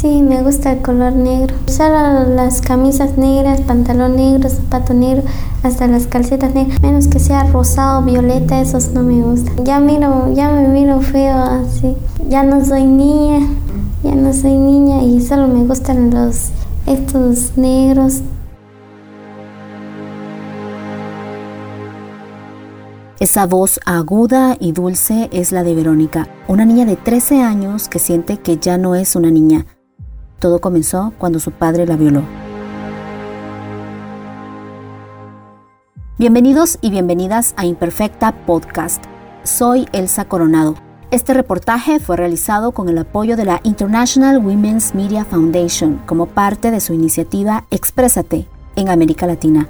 Sí, me gusta el color negro. Solo las camisas negras, pantalón negro, zapato negro, hasta las calcetas negras. Menos que sea rosado, violeta, esos no me gustan. Ya miro, ya me miro feo así. Ya no soy niña, ya no soy niña y solo me gustan los estos negros. Esa voz aguda y dulce es la de Verónica, una niña de 13 años que siente que ya no es una niña. Todo comenzó cuando su padre la violó. Bienvenidos y bienvenidas a Imperfecta Podcast. Soy Elsa Coronado. Este reportaje fue realizado con el apoyo de la International Women's Media Foundation como parte de su iniciativa Exprésate en América Latina.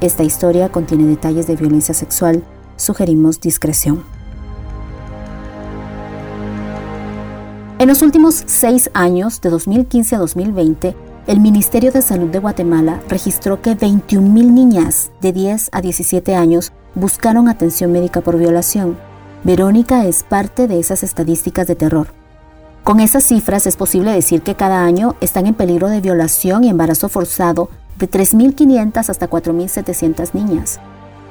Esta historia contiene detalles de violencia sexual sugerimos discreción. En los últimos seis años, de 2015 a 2020, el Ministerio de Salud de Guatemala registró que 21.000 niñas de 10 a 17 años buscaron atención médica por violación. Verónica es parte de esas estadísticas de terror. Con esas cifras es posible decir que cada año están en peligro de violación y embarazo forzado de 3.500 hasta 4.700 niñas.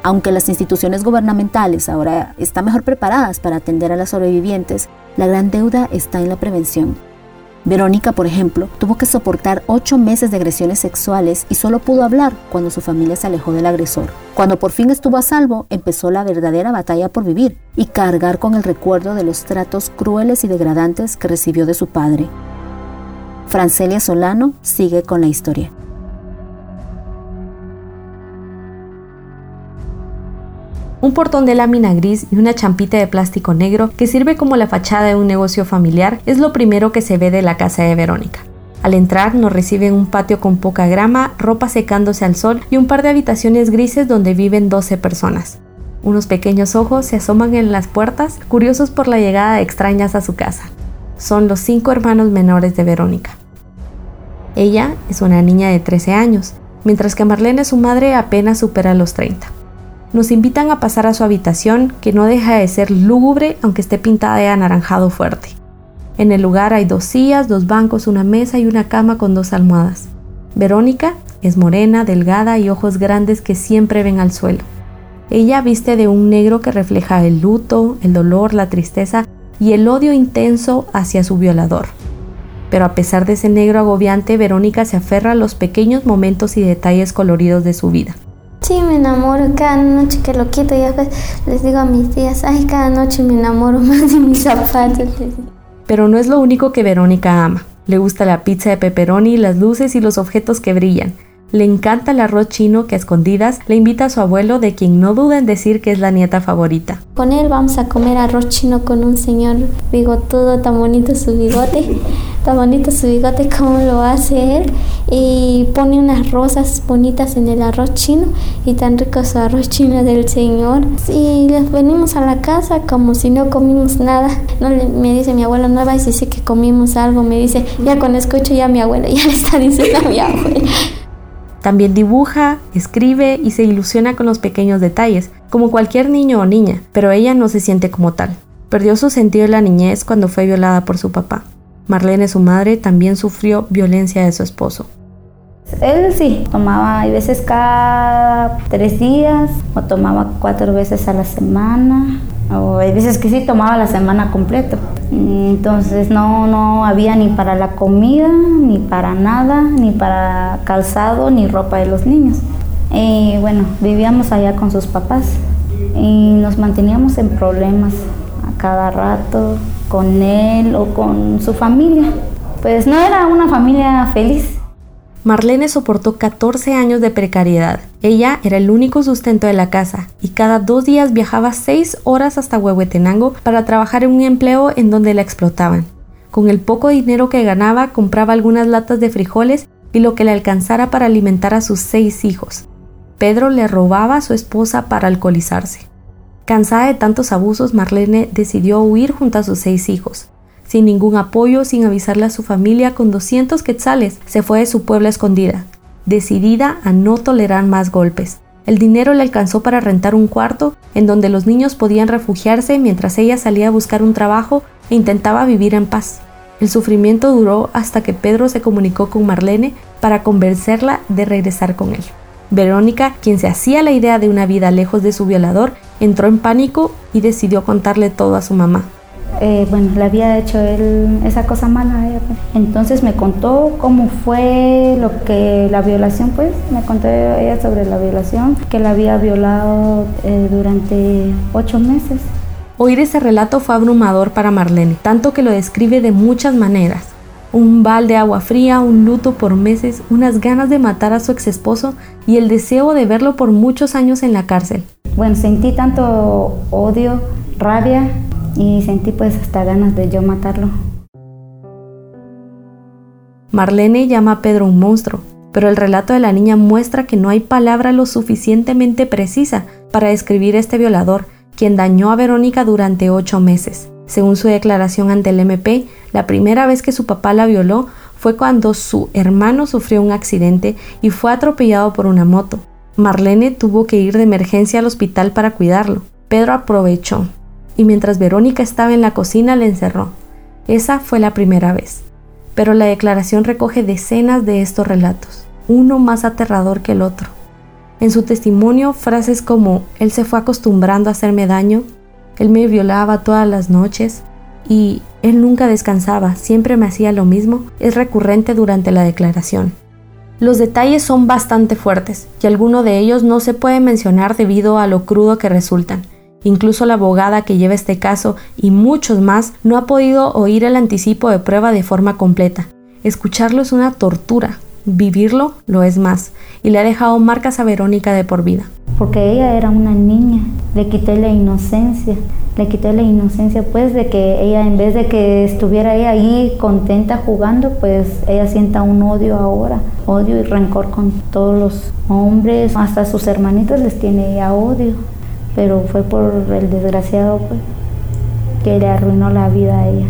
Aunque las instituciones gubernamentales ahora están mejor preparadas para atender a las sobrevivientes, la gran deuda está en la prevención. Verónica, por ejemplo, tuvo que soportar ocho meses de agresiones sexuales y solo pudo hablar cuando su familia se alejó del agresor. Cuando por fin estuvo a salvo, empezó la verdadera batalla por vivir y cargar con el recuerdo de los tratos crueles y degradantes que recibió de su padre. Francelia Solano sigue con la historia. Un portón de lámina gris y una champita de plástico negro que sirve como la fachada de un negocio familiar es lo primero que se ve de la casa de Verónica. Al entrar nos reciben un patio con poca grama, ropa secándose al sol y un par de habitaciones grises donde viven 12 personas. Unos pequeños ojos se asoman en las puertas, curiosos por la llegada de extrañas a su casa. Son los cinco hermanos menores de Verónica. Ella es una niña de 13 años, mientras que Marlene, su madre, apenas supera los 30 nos invitan a pasar a su habitación, que no deja de ser lúgubre aunque esté pintada de anaranjado fuerte. En el lugar hay dos sillas, dos bancos, una mesa y una cama con dos almohadas. Verónica es morena, delgada y ojos grandes que siempre ven al suelo. Ella viste de un negro que refleja el luto, el dolor, la tristeza y el odio intenso hacia su violador. Pero a pesar de ese negro agobiante, Verónica se aferra a los pequeños momentos y detalles coloridos de su vida. Sí, me enamoro cada noche que lo quito y después les digo a mis tías, ay, cada noche me enamoro más de mis zapatos. Pero no es lo único que Verónica ama. Le gusta la pizza de pepperoni, las luces y los objetos que brillan. Le encanta el arroz chino que a escondidas le invita a su abuelo, de quien no duda en decir que es la nieta favorita. Con él vamos a comer arroz chino con un señor bigotudo, tan bonito su bigote, tan bonito su bigote como lo hace él. Y pone unas rosas bonitas en el arroz chino y tan rico su arroz chino del señor. Y les venimos a la casa como si no comimos nada. No me dice mi abuelo, no vais a decir que comimos algo. Me dice, ya con escucho ya mi abuelo, ya le está diciendo a mi abuelo. También dibuja, escribe y se ilusiona con los pequeños detalles, como cualquier niño o niña, pero ella no se siente como tal. Perdió su sentido en la niñez cuando fue violada por su papá. Marlene, su madre, también sufrió violencia de su esposo. Él sí, tomaba a veces cada tres días o tomaba cuatro veces a la semana o hay veces que sí tomaba la semana completa. Entonces no, no había ni para la comida, ni para nada, ni para calzado, ni ropa de los niños. Y bueno, vivíamos allá con sus papás y nos manteníamos en problemas a cada rato con él o con su familia. Pues no era una familia feliz. Marlene soportó 14 años de precariedad. Ella era el único sustento de la casa y cada dos días viajaba 6 horas hasta Huehuetenango para trabajar en un empleo en donde la explotaban. Con el poco dinero que ganaba compraba algunas latas de frijoles y lo que le alcanzara para alimentar a sus seis hijos. Pedro le robaba a su esposa para alcoholizarse. Cansada de tantos abusos, Marlene decidió huir junto a sus seis hijos sin ningún apoyo, sin avisarle a su familia, con 200 quetzales, se fue de su pueblo escondida, decidida a no tolerar más golpes. El dinero le alcanzó para rentar un cuarto en donde los niños podían refugiarse mientras ella salía a buscar un trabajo e intentaba vivir en paz. El sufrimiento duró hasta que Pedro se comunicó con Marlene para convencerla de regresar con él. Verónica, quien se hacía la idea de una vida lejos de su violador, entró en pánico y decidió contarle todo a su mamá. Eh, bueno, le había hecho él esa cosa mala a ella. Pues. Entonces me contó cómo fue lo que la violación, pues, me contó ella sobre la violación, que la había violado eh, durante ocho meses. Oír ese relato fue abrumador para Marlene, tanto que lo describe de muchas maneras. Un balde de agua fría, un luto por meses, unas ganas de matar a su ex esposo y el deseo de verlo por muchos años en la cárcel. Bueno, sentí tanto odio, rabia y sentí pues hasta ganas de yo matarlo. Marlene llama a Pedro un monstruo, pero el relato de la niña muestra que no hay palabra lo suficientemente precisa para describir este violador, quien dañó a Verónica durante ocho meses. Según su declaración ante el MP, la primera vez que su papá la violó fue cuando su hermano sufrió un accidente y fue atropellado por una moto. Marlene tuvo que ir de emergencia al hospital para cuidarlo. Pedro aprovechó y mientras Verónica estaba en la cocina le encerró. Esa fue la primera vez. Pero la declaración recoge decenas de estos relatos, uno más aterrador que el otro. En su testimonio, frases como él se fue acostumbrando a hacerme daño, él me violaba todas las noches y él nunca descansaba, siempre me hacía lo mismo, es recurrente durante la declaración. Los detalles son bastante fuertes y alguno de ellos no se puede mencionar debido a lo crudo que resultan. Incluso la abogada que lleva este caso y muchos más no ha podido oír el anticipo de prueba de forma completa. Escucharlo es una tortura, vivirlo lo es más, y le ha dejado marcas a Verónica de por vida. Porque ella era una niña, le quité la inocencia, le quité la inocencia pues de que ella en vez de que estuviera ahí contenta jugando, pues ella sienta un odio ahora, odio y rencor con todos los hombres, hasta sus hermanitos les tiene ella odio pero fue por el desgraciado pues, que le arruinó la vida a ella.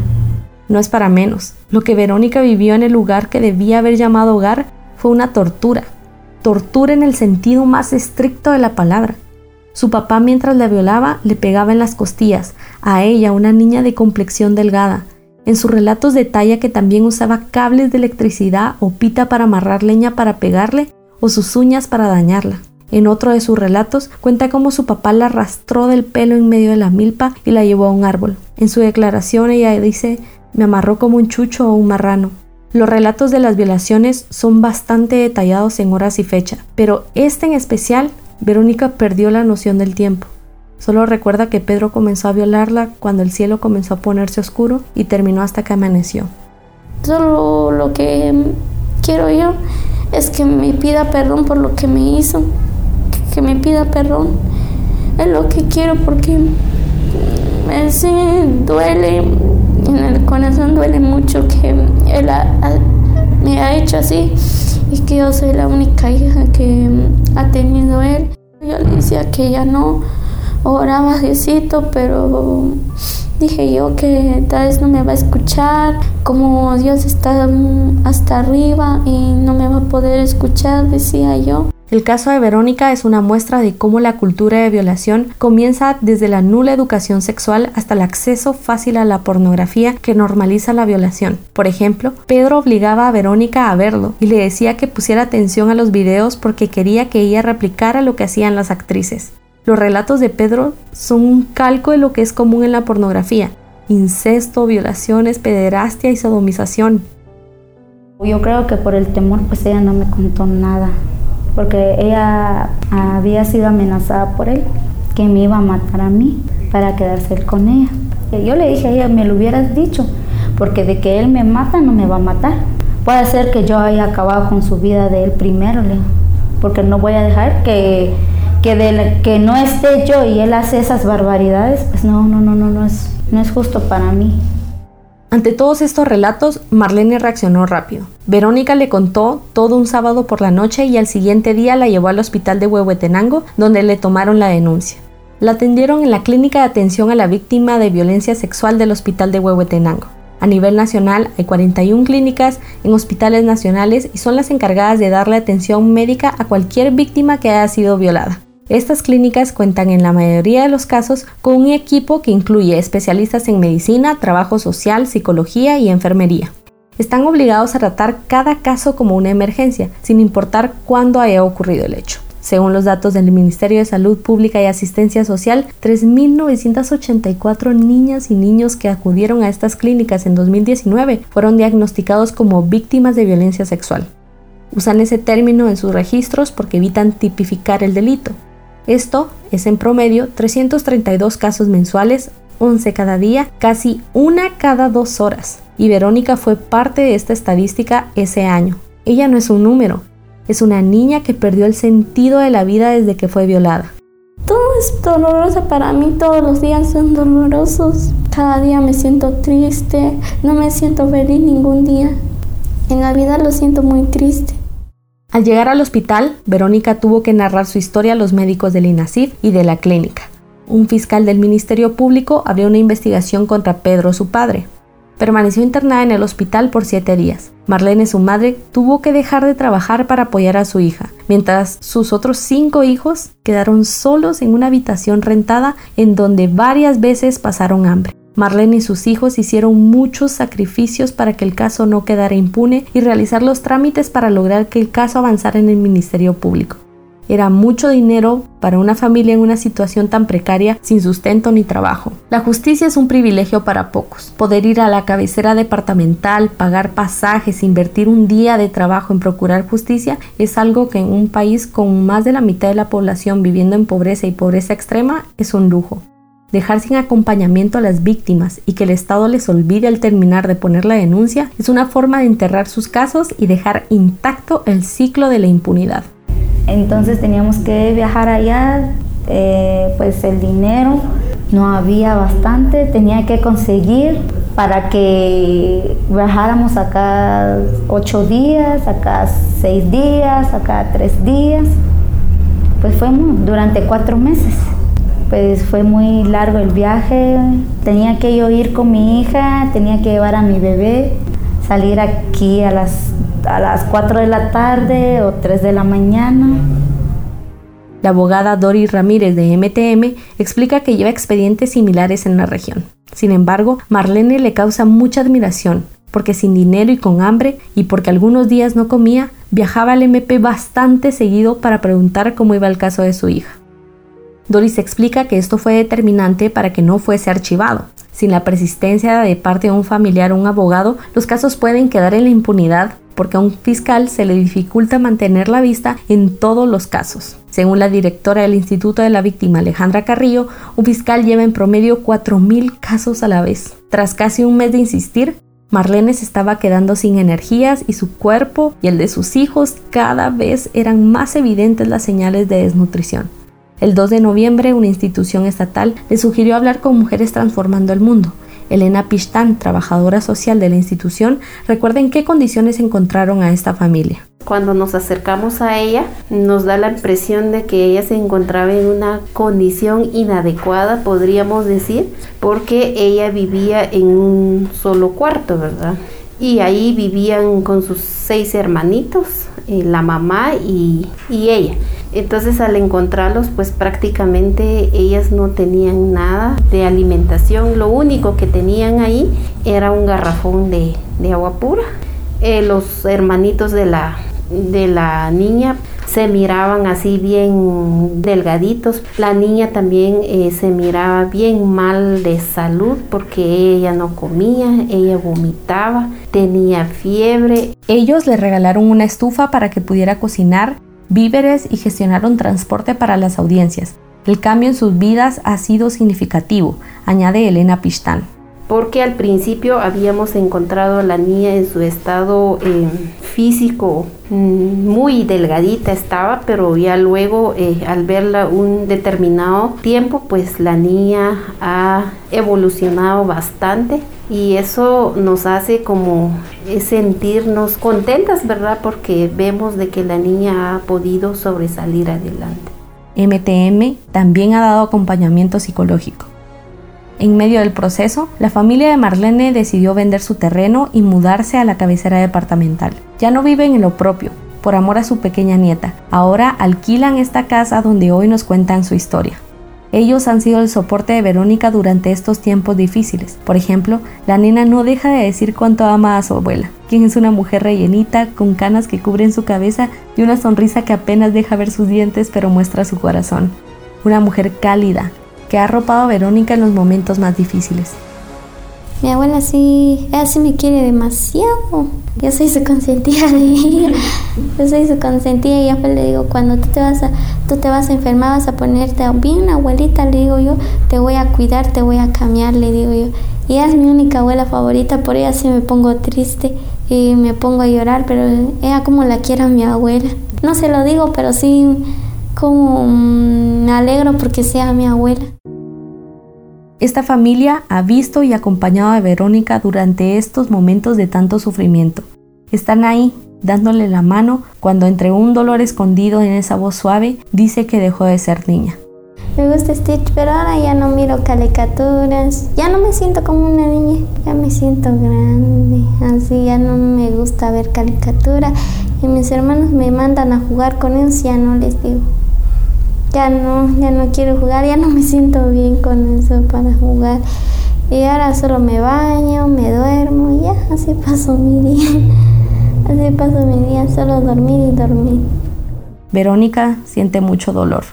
No es para menos. Lo que Verónica vivió en el lugar que debía haber llamado hogar fue una tortura. Tortura en el sentido más estricto de la palabra. Su papá mientras la violaba le pegaba en las costillas, a ella, una niña de complexión delgada. En sus relatos detalla que también usaba cables de electricidad o pita para amarrar leña para pegarle o sus uñas para dañarla. En otro de sus relatos cuenta cómo su papá la arrastró del pelo en medio de la milpa y la llevó a un árbol. En su declaración ella dice, me amarró como un chucho o un marrano. Los relatos de las violaciones son bastante detallados en horas y fecha, pero este en especial, Verónica perdió la noción del tiempo. Solo recuerda que Pedro comenzó a violarla cuando el cielo comenzó a ponerse oscuro y terminó hasta que amaneció. Solo lo que quiero yo es que me pida perdón por lo que me hizo que me pida perdón. Es lo que quiero porque me duele, en el corazón duele mucho que él me ha hecho así y que yo soy la única hija que ha tenido él. Yo le decía que ya no oraba Diosito, pero dije yo que tal vez no me va a escuchar, como Dios está hasta arriba y no me va a poder escuchar, decía yo. El caso de Verónica es una muestra de cómo la cultura de violación comienza desde la nula educación sexual hasta el acceso fácil a la pornografía que normaliza la violación. Por ejemplo, Pedro obligaba a Verónica a verlo y le decía que pusiera atención a los videos porque quería que ella replicara lo que hacían las actrices. Los relatos de Pedro son un calco de lo que es común en la pornografía. Incesto, violaciones, pederastia y sodomización. Yo creo que por el temor pues ella no me contó nada porque ella había sido amenazada por él, que me iba a matar a mí para quedarse con ella. Yo le dije a ella, me lo hubieras dicho, porque de que él me mata no me va a matar. Puede ser que yo haya acabado con su vida de él primero, porque no voy a dejar que, que, que no esté yo y él hace esas barbaridades, pues no, no, no, no, no es, no es justo para mí. Ante todos estos relatos, Marlene reaccionó rápido. Verónica le contó todo un sábado por la noche y al siguiente día la llevó al hospital de Huehuetenango, donde le tomaron la denuncia. La atendieron en la clínica de atención a la víctima de violencia sexual del hospital de Huehuetenango. A nivel nacional hay 41 clínicas en hospitales nacionales y son las encargadas de darle atención médica a cualquier víctima que haya sido violada. Estas clínicas cuentan en la mayoría de los casos con un equipo que incluye especialistas en medicina, trabajo social, psicología y enfermería. Están obligados a tratar cada caso como una emergencia, sin importar cuándo haya ocurrido el hecho. Según los datos del Ministerio de Salud Pública y Asistencia Social, 3.984 niñas y niños que acudieron a estas clínicas en 2019 fueron diagnosticados como víctimas de violencia sexual. Usan ese término en sus registros porque evitan tipificar el delito. Esto es en promedio 332 casos mensuales, 11 cada día, casi una cada dos horas. Y Verónica fue parte de esta estadística ese año. Ella no es un número, es una niña que perdió el sentido de la vida desde que fue violada. Todo es doloroso para mí, todos los días son dolorosos. Cada día me siento triste, no me siento feliz ningún día. En la vida lo siento muy triste. Al llegar al hospital, Verónica tuvo que narrar su historia a los médicos del INASIF y de la clínica. Un fiscal del Ministerio Público abrió una investigación contra Pedro, su padre. Permaneció internada en el hospital por siete días. Marlene, su madre, tuvo que dejar de trabajar para apoyar a su hija, mientras sus otros cinco hijos quedaron solos en una habitación rentada en donde varias veces pasaron hambre. Marlene y sus hijos hicieron muchos sacrificios para que el caso no quedara impune y realizar los trámites para lograr que el caso avanzara en el Ministerio Público. Era mucho dinero para una familia en una situación tan precaria sin sustento ni trabajo. La justicia es un privilegio para pocos. Poder ir a la cabecera departamental, pagar pasajes, invertir un día de trabajo en procurar justicia es algo que en un país con más de la mitad de la población viviendo en pobreza y pobreza extrema es un lujo. Dejar sin acompañamiento a las víctimas y que el Estado les olvide al terminar de poner la denuncia es una forma de enterrar sus casos y dejar intacto el ciclo de la impunidad. Entonces teníamos que viajar allá, eh, pues el dinero no había bastante, tenía que conseguir para que viajáramos acá ocho días, acá seis días, acá tres días. Pues fue durante cuatro meses pues fue muy largo el viaje. Tenía que yo ir con mi hija, tenía que llevar a mi bebé, salir aquí a las, a las 4 de la tarde o 3 de la mañana. La abogada Dori Ramírez de MTM explica que lleva expedientes similares en la región. Sin embargo, Marlene le causa mucha admiración porque sin dinero y con hambre y porque algunos días no comía, viajaba al MP bastante seguido para preguntar cómo iba el caso de su hija. Doris explica que esto fue determinante para que no fuese archivado. Sin la persistencia de parte de un familiar o un abogado, los casos pueden quedar en la impunidad porque a un fiscal se le dificulta mantener la vista en todos los casos. Según la directora del Instituto de la Víctima, Alejandra Carrillo, un fiscal lleva en promedio 4.000 casos a la vez. Tras casi un mes de insistir, Marlene se estaba quedando sin energías y su cuerpo y el de sus hijos cada vez eran más evidentes las señales de desnutrición. El 2 de noviembre, una institución estatal le sugirió hablar con Mujeres Transformando el Mundo. Elena Pistán, trabajadora social de la institución, recuerda en qué condiciones encontraron a esta familia. Cuando nos acercamos a ella, nos da la impresión de que ella se encontraba en una condición inadecuada, podríamos decir, porque ella vivía en un solo cuarto, ¿verdad? Y ahí vivían con sus seis hermanitos, eh, la mamá y, y ella. Entonces al encontrarlos, pues prácticamente ellas no tenían nada de alimentación. Lo único que tenían ahí era un garrafón de, agua pura. Eh, los hermanitos de la, de la niña se miraban así bien delgaditos. La niña también eh, se miraba bien mal de salud porque ella no comía, ella vomitaba, tenía fiebre. Ellos le regalaron una estufa para que pudiera cocinar víveres y gestionaron transporte para las audiencias. El cambio en sus vidas ha sido significativo, añade Elena Pistán. Porque al principio habíamos encontrado a la niña en su estado eh, físico mm, muy delgadita estaba, pero ya luego eh, al verla un determinado tiempo, pues la niña ha evolucionado bastante y eso nos hace como sentirnos contentas, ¿verdad? Porque vemos de que la niña ha podido sobresalir adelante. MTM también ha dado acompañamiento psicológico. En medio del proceso, la familia de Marlene decidió vender su terreno y mudarse a la cabecera departamental. Ya no viven en lo propio, por amor a su pequeña nieta. Ahora alquilan esta casa donde hoy nos cuentan su historia. Ellos han sido el soporte de Verónica durante estos tiempos difíciles. Por ejemplo, la nena no deja de decir cuánto ama a su abuela, quien es una mujer rellenita, con canas que cubren su cabeza y una sonrisa que apenas deja ver sus dientes pero muestra su corazón. Una mujer cálida, que ha arropado a Verónica en los momentos más difíciles. Mi abuela sí, ella sí me quiere demasiado. Yo soy su consentida de ella. Yo soy su consentida y yo le digo, cuando tú te vas a, tú te vas a enfermar, vas a ponerte bien, abuelita, le digo yo, te voy a cuidar, te voy a cambiar, le digo yo. Y ella es mi única abuela favorita, por ella sí me pongo triste y me pongo a llorar, pero ella como la quiere a mi abuela. No se lo digo, pero sí como mm, me alegro porque sea mi abuela. Esta familia ha visto y acompañado a Verónica durante estos momentos de tanto sufrimiento. Están ahí, dándole la mano cuando entre un dolor escondido en esa voz suave dice que dejó de ser niña. Me gusta Stitch, pero ahora ya no miro caricaturas. Ya no me siento como una niña, ya me siento grande. Así ya no me gusta ver caricatura. Y mis hermanos me mandan a jugar con ellos, ya no les digo ya no, ya no quiero jugar, ya no me siento bien con eso para jugar. Y ahora solo me baño, me duermo y ya, así paso mi día. Así paso mi día, solo dormir y dormir. Verónica siente mucho dolor.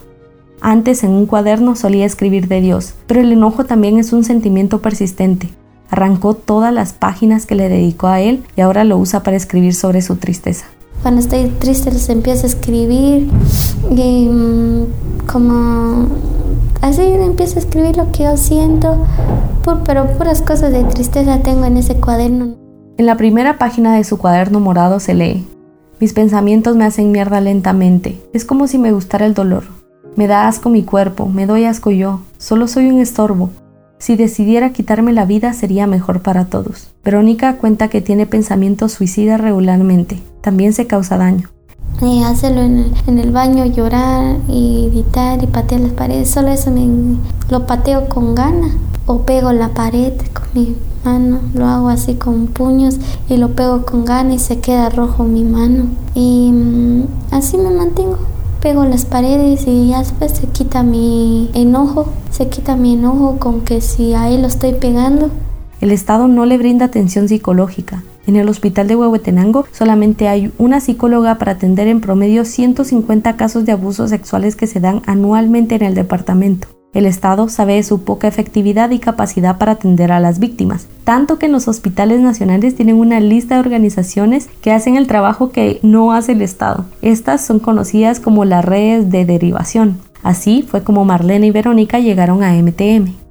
Antes en un cuaderno solía escribir de Dios, pero el enojo también es un sentimiento persistente. Arrancó todas las páginas que le dedicó a él y ahora lo usa para escribir sobre su tristeza. Cuando estoy triste les empiezo a escribir y mm, como así empiezo a escribir lo que yo siento, pero puras cosas de tristeza tengo en ese cuaderno. En la primera página de su cuaderno morado se lee, mis pensamientos me hacen mierda lentamente, es como si me gustara el dolor. Me da asco mi cuerpo, me doy asco yo, solo soy un estorbo. Si decidiera quitarme la vida sería mejor para todos. Verónica cuenta que tiene pensamientos suicidas regularmente, también se causa daño. Y hacerlo en el, baño, llorar y gritar y patear las paredes, solo eso me, lo pateo con ganas o pego la pared con mi mano, lo hago así con puños y lo pego con ganas y se queda rojo mi mano. Y mm, así me mantengo. Pego las paredes y ya después se quita mi enojo, se quita mi enojo con que si ahí lo estoy pegando. El Estado no le brinda atención psicológica, en el hospital de Huehuetenango solamente hay una psicóloga para atender en promedio 150 casos de abusos sexuales que se dan anualmente en el departamento. El Estado sabe de su poca efectividad y capacidad para atender a las víctimas, tanto que en los hospitales nacionales tienen una lista de organizaciones que hacen el trabajo que no hace el Estado. Estas son conocidas como las redes de derivación. Así fue como Marlene y Verónica llegaron a MTM.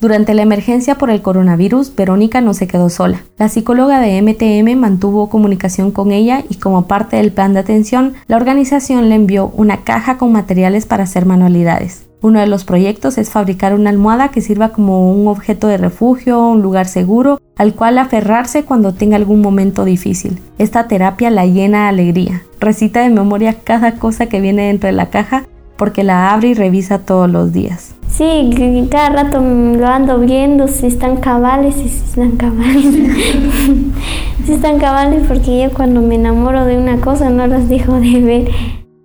Durante la emergencia por el coronavirus, Verónica no se quedó sola. La psicóloga de MTM mantuvo comunicación con ella y como parte del plan de atención, la organización le envió una caja con materiales para hacer manualidades. Uno de los proyectos es fabricar una almohada que sirva como un objeto de refugio, un lugar seguro al cual aferrarse cuando tenga algún momento difícil. Esta terapia la llena de alegría. Recita de memoria cada cosa que viene dentro de la caja porque la abre y revisa todos los días. Sí, cada rato lo ando viendo si están cabales si están cabales. si están cabales porque yo cuando me enamoro de una cosa no las dejo de ver.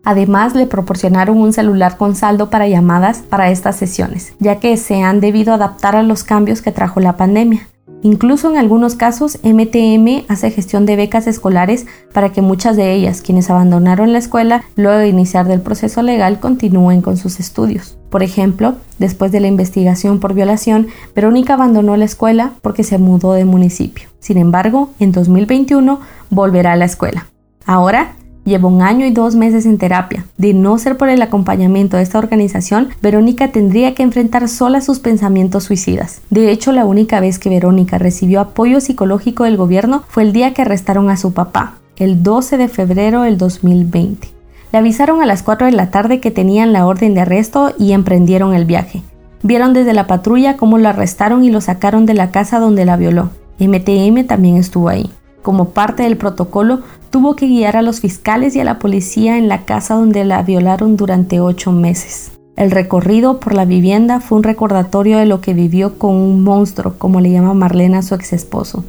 Además, le proporcionaron un celular con saldo para llamadas para estas sesiones, ya que se han debido adaptar a los cambios que trajo la pandemia. Incluso en algunos casos, MTM hace gestión de becas escolares para que muchas de ellas, quienes abandonaron la escuela luego de iniciar del proceso legal, continúen con sus estudios. Por ejemplo, después de la investigación por violación, Verónica abandonó la escuela porque se mudó de municipio. Sin embargo, en 2021 volverá a la escuela. Ahora Lleva un año y dos meses en terapia. De no ser por el acompañamiento de esta organización, Verónica tendría que enfrentar sola sus pensamientos suicidas. De hecho, la única vez que Verónica recibió apoyo psicológico del gobierno fue el día que arrestaron a su papá, el 12 de febrero del 2020. Le avisaron a las 4 de la tarde que tenían la orden de arresto y emprendieron el viaje. Vieron desde la patrulla cómo lo arrestaron y lo sacaron de la casa donde la violó. MTM también estuvo ahí. Como parte del protocolo, tuvo que guiar a los fiscales y a la policía en la casa donde la violaron durante ocho meses. El recorrido por la vivienda fue un recordatorio de lo que vivió con un monstruo, como le llama Marlena a su ex esposo.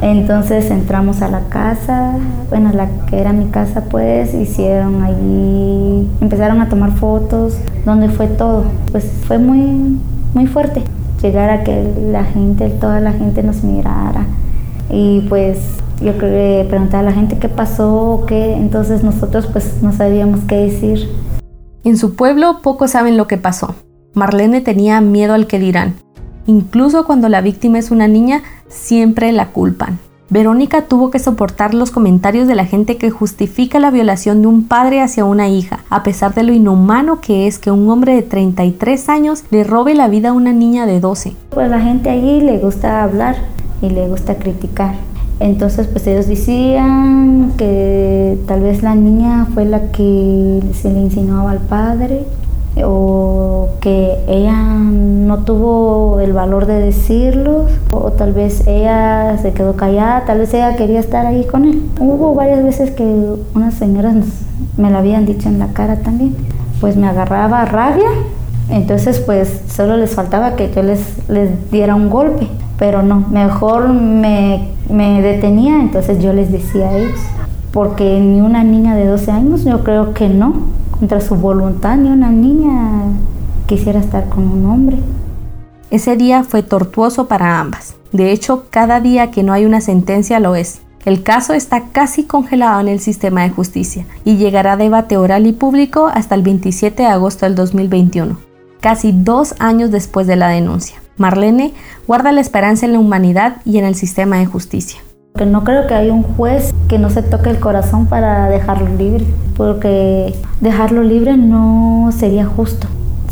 Entonces entramos a la casa, bueno, la que era mi casa pues, hicieron allí, empezaron a tomar fotos, donde fue todo. Pues fue muy, muy fuerte llegar a que la gente, toda la gente nos mirara. Y pues yo creo que preguntar a la gente qué pasó o qué, entonces nosotros pues no sabíamos qué decir. En su pueblo pocos saben lo que pasó. Marlene tenía miedo al que dirán. Incluso cuando la víctima es una niña, siempre la culpan. Verónica tuvo que soportar los comentarios de la gente que justifica la violación de un padre hacia una hija, a pesar de lo inhumano que es que un hombre de 33 años le robe la vida a una niña de 12. Pues la gente allí le gusta hablar y le gusta criticar. Entonces pues ellos decían que tal vez la niña fue la que se le insinuaba al padre o que ella no tuvo el valor de decirlo o tal vez ella se quedó callada, tal vez ella quería estar ahí con él. Hubo varias veces que unas señoras me lo habían dicho en la cara también, pues me agarraba rabia, entonces pues solo les faltaba que yo les, les diera un golpe, pero no, mejor me, me detenía, entonces yo les decía a ellos, porque ni una niña de 12 años yo creo que no contra su voluntad, ni una niña quisiera estar con un hombre. Ese día fue tortuoso para ambas. De hecho, cada día que no hay una sentencia lo es. El caso está casi congelado en el sistema de justicia y llegará a debate oral y público hasta el 27 de agosto del 2021, casi dos años después de la denuncia. Marlene guarda la esperanza en la humanidad y en el sistema de justicia. Que no creo que haya un juez que no se toque el corazón para dejarlo libre, porque dejarlo libre no sería justo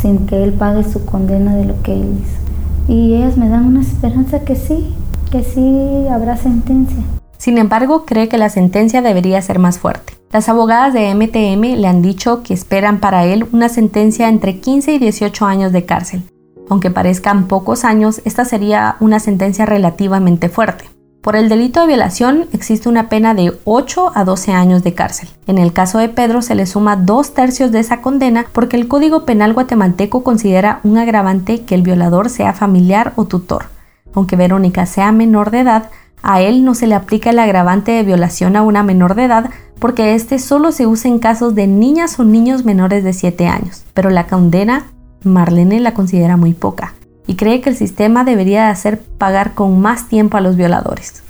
sin que él pague su condena de lo que él hizo. Y ellas me dan una esperanza que sí, que sí habrá sentencia. Sin embargo, cree que la sentencia debería ser más fuerte. Las abogadas de MTM le han dicho que esperan para él una sentencia entre 15 y 18 años de cárcel. Aunque parezcan pocos años, esta sería una sentencia relativamente fuerte. Por el delito de violación existe una pena de 8 a 12 años de cárcel. En el caso de Pedro se le suma dos tercios de esa condena porque el Código Penal guatemalteco considera un agravante que el violador sea familiar o tutor. Aunque Verónica sea menor de edad, a él no se le aplica el agravante de violación a una menor de edad porque este solo se usa en casos de niñas o niños menores de 7 años. Pero la condena, Marlene la considera muy poca y cree que el sistema debería hacer pagar con más tiempo a los violadores.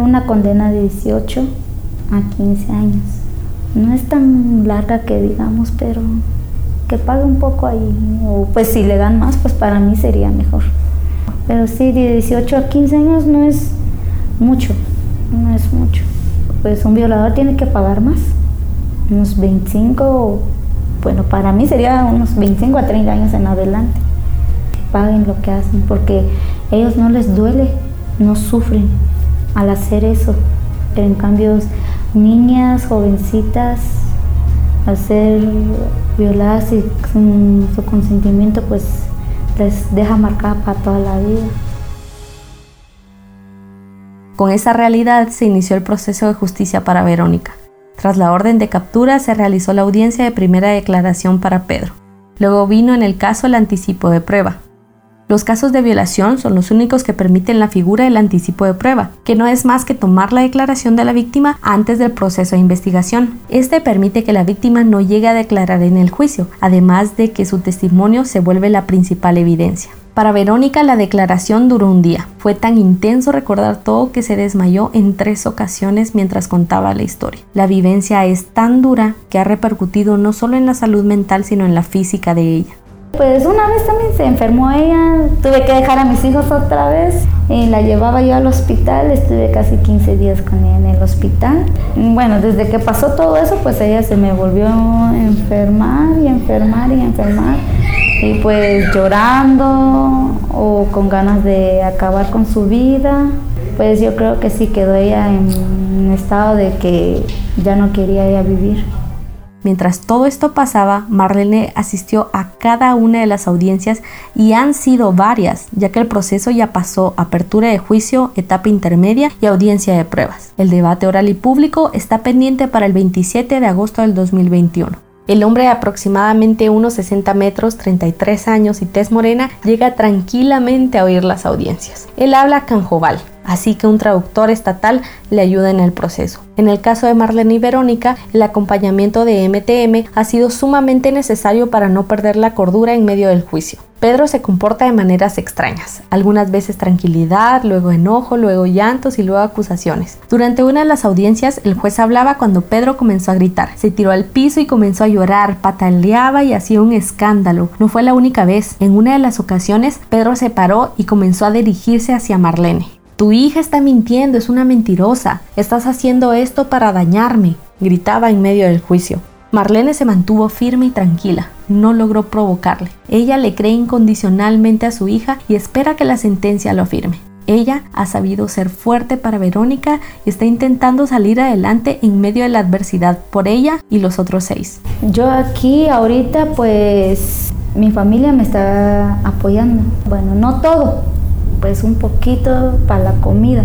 Una condena de 18 a 15 años. No es tan larga que digamos, pero que pague un poco ahí. O pues si le dan más, pues para mí sería mejor. Pero sí, de 18 a 15 años no es mucho, no es mucho. Pues un violador tiene que pagar más, unos 25, bueno, para mí sería unos 25 a 30 años en adelante paguen lo que hacen, porque ellos no les duele, no sufren al hacer eso. Pero en cambio, niñas, jovencitas, al ser violadas y sin su consentimiento, pues les deja marcada para toda la vida. Con esa realidad se inició el proceso de justicia para Verónica. Tras la orden de captura se realizó la audiencia de primera declaración para Pedro. Luego vino en el caso el anticipo de prueba. Los casos de violación son los únicos que permiten la figura del anticipo de prueba, que no es más que tomar la declaración de la víctima antes del proceso de investigación. Este permite que la víctima no llegue a declarar en el juicio, además de que su testimonio se vuelve la principal evidencia. Para Verónica la declaración duró un día. Fue tan intenso recordar todo que se desmayó en tres ocasiones mientras contaba la historia. La vivencia es tan dura que ha repercutido no solo en la salud mental sino en la física de ella. Pues una vez también se enfermó ella, tuve que dejar a mis hijos otra vez y la llevaba yo al hospital, estuve casi 15 días con ella en el hospital. Bueno, desde que pasó todo eso, pues ella se me volvió a enfermar y enfermar y enfermar y pues llorando o con ganas de acabar con su vida. Pues yo creo que sí quedó ella en un estado de que ya no quería ella vivir. Mientras todo esto pasaba, Marlene asistió a cada una de las audiencias y han sido varias, ya que el proceso ya pasó apertura de juicio, etapa intermedia y audiencia de pruebas. El debate oral y público está pendiente para el 27 de agosto del 2021. El hombre de aproximadamente unos 60 metros, 33 años y tez morena llega tranquilamente a oír las audiencias. Él habla canjobal, así que un traductor estatal le ayuda en el proceso. En el caso de Marlene y Verónica, el acompañamiento de MTM ha sido sumamente necesario para no perder la cordura en medio del juicio. Pedro se comporta de maneras extrañas, algunas veces tranquilidad, luego enojo, luego llantos y luego acusaciones. Durante una de las audiencias, el juez hablaba cuando Pedro comenzó a gritar, se tiró al piso y comenzó a llorar, pataleaba y hacía un escándalo. No fue la única vez, en una de las ocasiones, Pedro se paró y comenzó a dirigirse hacia Marlene. Tu hija está mintiendo, es una mentirosa. Estás haciendo esto para dañarme, gritaba en medio del juicio. Marlene se mantuvo firme y tranquila, no logró provocarle. Ella le cree incondicionalmente a su hija y espera que la sentencia lo afirme. Ella ha sabido ser fuerte para Verónica y está intentando salir adelante en medio de la adversidad por ella y los otros seis. Yo aquí ahorita pues mi familia me está apoyando. Bueno, no todo, pues un poquito para la comida.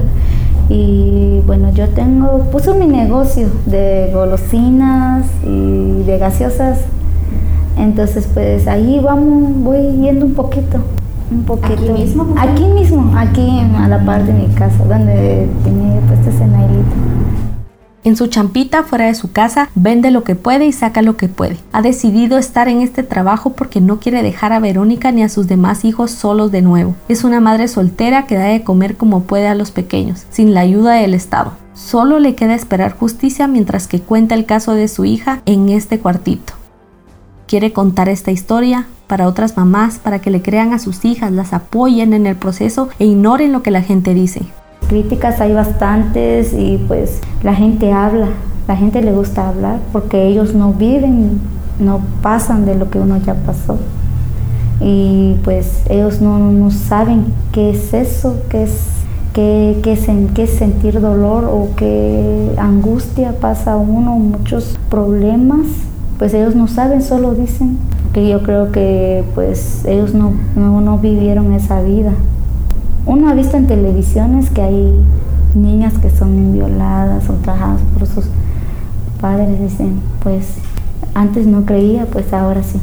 Y bueno, yo tengo, puse mi negocio de golosinas y de gaseosas. Entonces, pues ahí vamos, voy yendo un poquito. Un poquito. ¿Aquí mismo? Aquí mismo, aquí a la parte de mi casa, donde tenía puesto ese nailito. En su champita fuera de su casa, vende lo que puede y saca lo que puede. Ha decidido estar en este trabajo porque no quiere dejar a Verónica ni a sus demás hijos solos de nuevo. Es una madre soltera que da de comer como puede a los pequeños, sin la ayuda del Estado. Solo le queda esperar justicia mientras que cuenta el caso de su hija en este cuartito. Quiere contar esta historia para otras mamás, para que le crean a sus hijas, las apoyen en el proceso e ignoren lo que la gente dice críticas hay bastantes y pues la gente habla, la gente le gusta hablar porque ellos no viven, no pasan de lo que uno ya pasó. Y pues ellos no, saben qué es eso, qué es, qué, qué, qué sentir dolor o qué angustia pasa a uno, muchos problemas. Pues ellos no saben, solo dicen que yo creo que pues ellos no, no, no vivieron esa vida. Uno ha visto en televisiones que hay niñas que son violadas o trabajadas por sus padres. Dicen, pues antes no creía, pues ahora sí.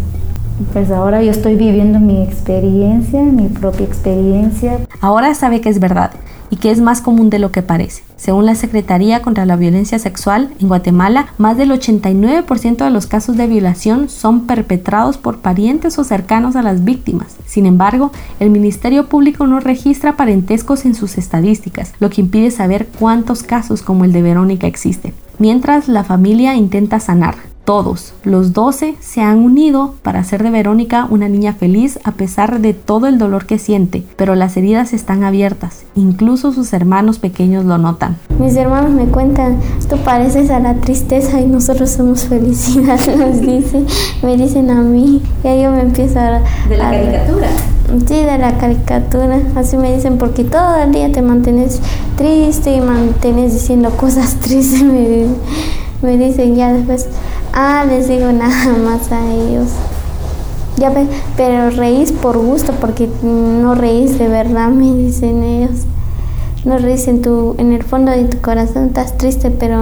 Pues ahora yo estoy viviendo mi experiencia, mi propia experiencia. Ahora sabe que es verdad y que es más común de lo que parece. Según la Secretaría contra la Violencia Sexual, en Guatemala, más del 89% de los casos de violación son perpetrados por parientes o cercanos a las víctimas. Sin embargo, el Ministerio Público no registra parentescos en sus estadísticas, lo que impide saber cuántos casos como el de Verónica existen. Mientras la familia intenta sanar, todos, los 12, se han unido para hacer de Verónica una niña feliz a pesar de todo el dolor que siente, pero las heridas están abiertas, incluso sus hermanos pequeños lo notan. Mis hermanos me cuentan, tú pareces a la tristeza y nosotros somos felicidad, nos dicen, me dicen a mí, y yo me empiezo a... ¿De la caricatura? Sí, de la caricatura, así me dicen, porque todo el día te mantienes triste y mantienes diciendo cosas tristes, me me dicen ya después, ah, les digo nada más a ellos. Ya ves, pero reís por gusto porque no reís de verdad, me dicen ellos. No reís en, tu, en el fondo de tu corazón, estás triste, pero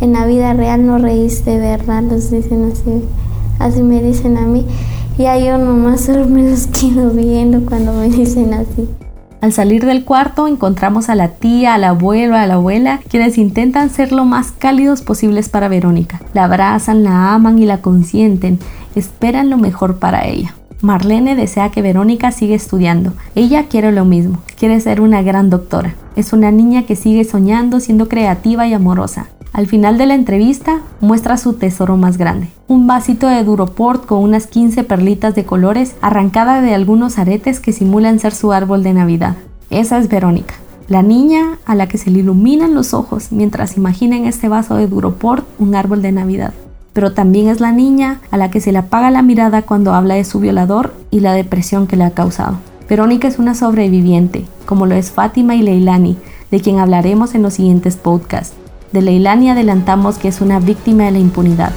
en la vida real no reís de verdad, los dicen así. Así me dicen a mí. Y yo nomás solo me los quedo viendo cuando me dicen así. Al salir del cuarto encontramos a la tía, al abuelo, a la abuela, quienes intentan ser lo más cálidos posibles para Verónica. La abrazan, la aman y la consienten, esperan lo mejor para ella. Marlene desea que Verónica siga estudiando. Ella quiere lo mismo, quiere ser una gran doctora. Es una niña que sigue soñando, siendo creativa y amorosa. Al final de la entrevista muestra su tesoro más grande, un vasito de Duroport con unas 15 perlitas de colores arrancada de algunos aretes que simulan ser su árbol de Navidad. Esa es Verónica, la niña a la que se le iluminan los ojos mientras imagina este vaso de Duroport un árbol de Navidad. Pero también es la niña a la que se le apaga la mirada cuando habla de su violador y la depresión que le ha causado. Verónica es una sobreviviente, como lo es Fátima y Leilani, de quien hablaremos en los siguientes podcasts. De Leilani adelantamos que es una víctima de la impunidad.